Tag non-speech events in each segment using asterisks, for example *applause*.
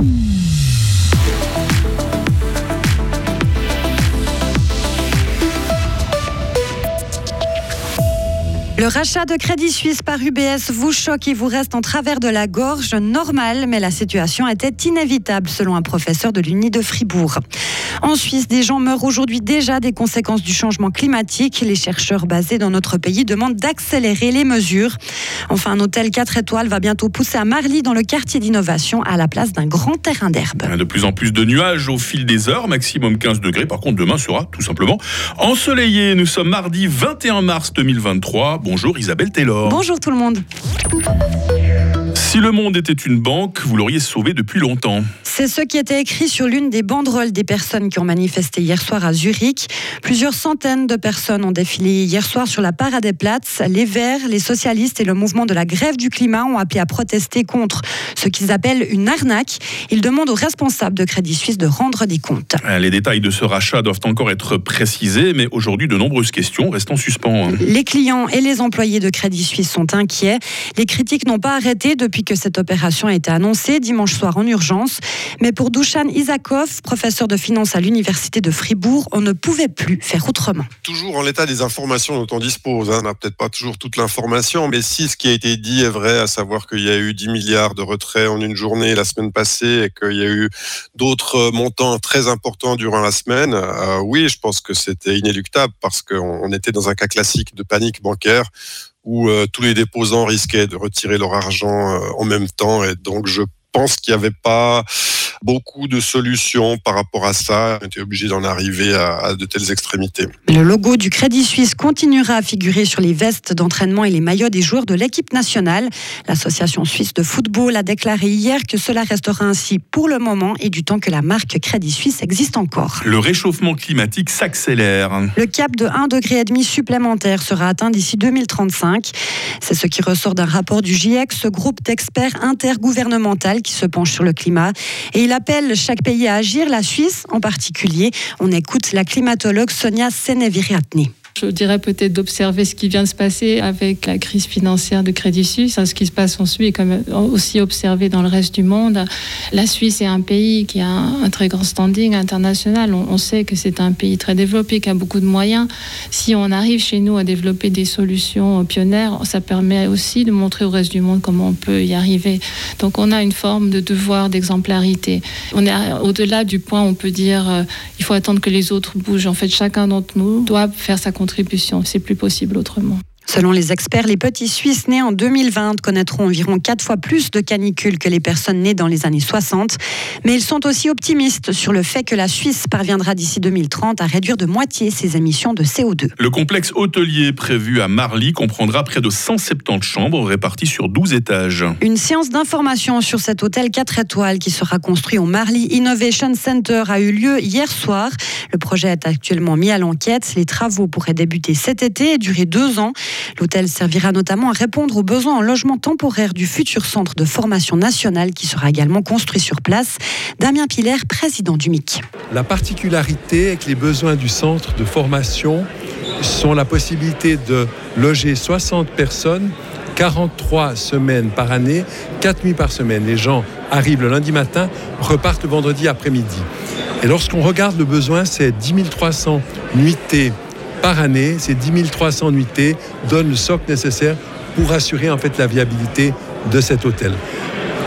Mm-hmm. Le rachat de Crédit Suisse par UBS vous choque et vous reste en travers de la gorge. Normal, mais la situation était inévitable selon un professeur de l'Uni de Fribourg. En Suisse, des gens meurent aujourd'hui déjà des conséquences du changement climatique. Les chercheurs basés dans notre pays demandent d'accélérer les mesures. Enfin, un hôtel 4 étoiles va bientôt pousser à Marly dans le quartier d'innovation à la place d'un grand terrain d'herbe. De plus en plus de nuages au fil des heures, maximum 15 degrés. Par contre, demain sera tout simplement ensoleillé. Nous sommes mardi 21 mars 2023. Bonjour Isabelle Taylor. Bonjour tout le monde. Si le monde était une banque, vous l'auriez sauvé depuis longtemps. C'est ce qui était écrit sur l'une des banderoles des personnes qui ont manifesté hier soir à Zurich. Plusieurs centaines de personnes ont défilé hier soir sur la Paradeplatz. Les Verts, les socialistes et le mouvement de la grève du climat ont appelé à protester contre ce qu'ils appellent une arnaque. Ils demandent aux responsables de Crédit Suisse de rendre des comptes. Les détails de ce rachat doivent encore être précisés, mais aujourd'hui, de nombreuses questions restent en suspens. Les clients et les employés de Crédit Suisse sont inquiets. Les critiques n'ont pas arrêté depuis que cette opération a été annoncée dimanche soir en urgence. Mais pour Dushan Isakov, professeur de finance à l'Université de Fribourg, on ne pouvait plus faire autrement. Toujours en l'état des informations dont on dispose. Hein. On n'a peut-être pas toujours toute l'information, mais si ce qui a été dit est vrai, à savoir qu'il y a eu 10 milliards de retraits en une journée la semaine passée et qu'il y a eu d'autres montants très importants durant la semaine, euh, oui, je pense que c'était inéluctable parce qu'on était dans un cas classique de panique bancaire où euh, tous les déposants risquaient de retirer leur argent euh, en même temps. Et donc, je pense qu'il n'y avait pas beaucoup de solutions par rapport à ça. On était obligé d'en arriver à, de telles extrémités. Le logo du Crédit Suisse continuera à figurer sur les vestes d'entraînement et les maillots des joueurs de l'équipe nationale. L'association suisse de football a déclaré hier que cela restera ainsi pour le moment et du temps que la marque Crédit Suisse existe encore. Le réchauffement climatique s'accélère. Le cap de 1,5 degré supplémentaire sera atteint d'ici 2035. C'est ce qui ressort d'un rapport du GIEC, ce groupe d'experts intergouvernemental qui se penche sur le climat. Et il appelle chaque pays à agir, la Suisse en particulier. On écoute la climatologue Sonia Seneviriatni. Je dirais peut-être d'observer ce qui vient de se passer avec la crise financière de Crédit Suisse. Ce qui se passe en Suisse est même aussi observé dans le reste du monde. La Suisse est un pays qui a un très grand standing international. On, sait que c'est un pays très développé, qui a beaucoup de moyens. Si on arrive chez nous à développer des solutions pionnières, ça permet aussi de montrer au reste du monde comment on peut y arriver. Donc on a une forme de devoir d'exemplarité. On est au-delà du point où on peut dire euh, il faut attendre que les autres bougent. En fait, chacun d'entre nous doit faire sa contribution C'est plus possible autrement. Selon les experts, les petits Suisses nés en 2020 connaîtront environ quatre fois plus de canicules que les personnes nées dans les années 60. Mais ils sont aussi optimistes sur le fait que la Suisse parviendra d'ici 2030 à réduire de moitié ses émissions de CO2. Le complexe hôtelier prévu à Marly comprendra près de 170 chambres réparties sur 12 étages. Une séance d'information sur cet hôtel 4 étoiles qui sera construit au Marly Innovation Center a eu lieu hier soir. Le projet est actuellement mis à l'enquête. Les travaux pourraient débuter cet été et durer deux ans. L'hôtel servira notamment à répondre aux besoins en logement temporaire du futur centre de formation nationale qui sera également construit sur place. Damien Piller, président du MIC. La particularité avec les besoins du centre de formation sont la possibilité de loger 60 personnes 43 semaines par année, 4 nuits par semaine. Les gens arrivent le lundi matin, repartent le vendredi après-midi. Et lorsqu'on regarde le besoin, c'est 10 300 nuitées par année. Ces 10 300 nuitées donnent le socle nécessaire pour assurer en fait la viabilité de cet hôtel.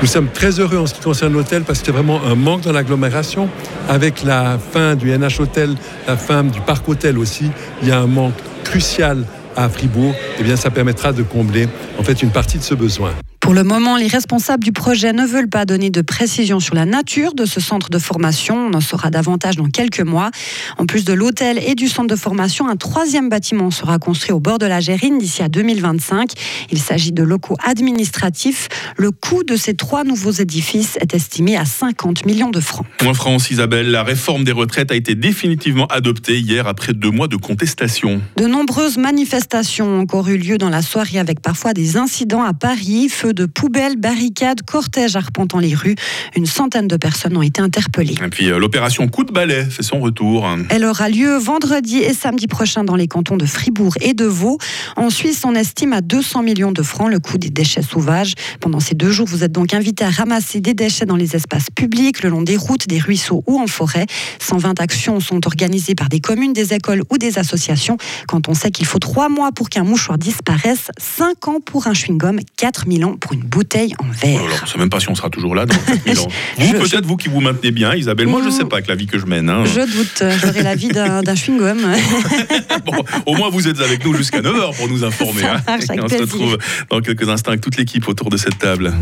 Nous sommes très heureux en ce qui concerne l'hôtel parce que c'est vraiment un manque dans l'agglomération. Avec la fin du NH Hôtel, la fin du Parc Hôtel aussi, il y a un manque crucial à Fribourg. Et eh bien, ça permettra de combler en fait une partie de ce besoin. Pour le moment, les responsables du projet ne veulent pas donner de précision sur la nature de ce centre de formation. On en saura davantage dans quelques mois. En plus de l'hôtel et du centre de formation, un troisième bâtiment sera construit au bord de la Gérine d'ici à 2025. Il s'agit de locaux administratifs. Le coût de ces trois nouveaux édifices est estimé à 50 millions de francs. En France, Isabelle, la réforme des retraites a été définitivement adoptée hier après deux mois de contestation. De nombreuses manifestations ont encore eu lieu dans la soirée avec parfois des incidents à Paris, feu de de poubelles, barricades, cortèges arpentant les rues. Une centaine de personnes ont été interpellées. Et puis euh, l'opération coup de balai fait son retour. Elle aura lieu vendredi et samedi prochain dans les cantons de Fribourg et de Vaud. En Suisse, on estime à 200 millions de francs le coût des déchets sauvages. Pendant ces deux jours, vous êtes donc invité à ramasser des déchets dans les espaces publics, le long des routes, des ruisseaux ou en forêt. 120 actions sont organisées par des communes, des écoles ou des associations. Quand on sait qu'il faut trois mois pour qu'un mouchoir disparaisse, 5 ans pour un chewing-gum, 4000 ans pour une bouteille en verre. Alors, on ne sait même pas si on sera toujours là dans *laughs* 4000 ans. Vous, peut-être vous qui vous maintenez bien, Isabelle. Moi, je ne sais pas avec la vie que je mène. hein. Je doute, j'aurai la vie d'un d'un chewing-gum. *laughs* Bon, au moins, vous êtes avec nous jusqu'à 9h pour nous informer. Ça hein. on se retrouve dans quelques instants avec toute l'équipe autour de cette table.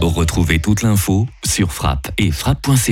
Retrouvez toute l'info sur frappe et frappe.ch.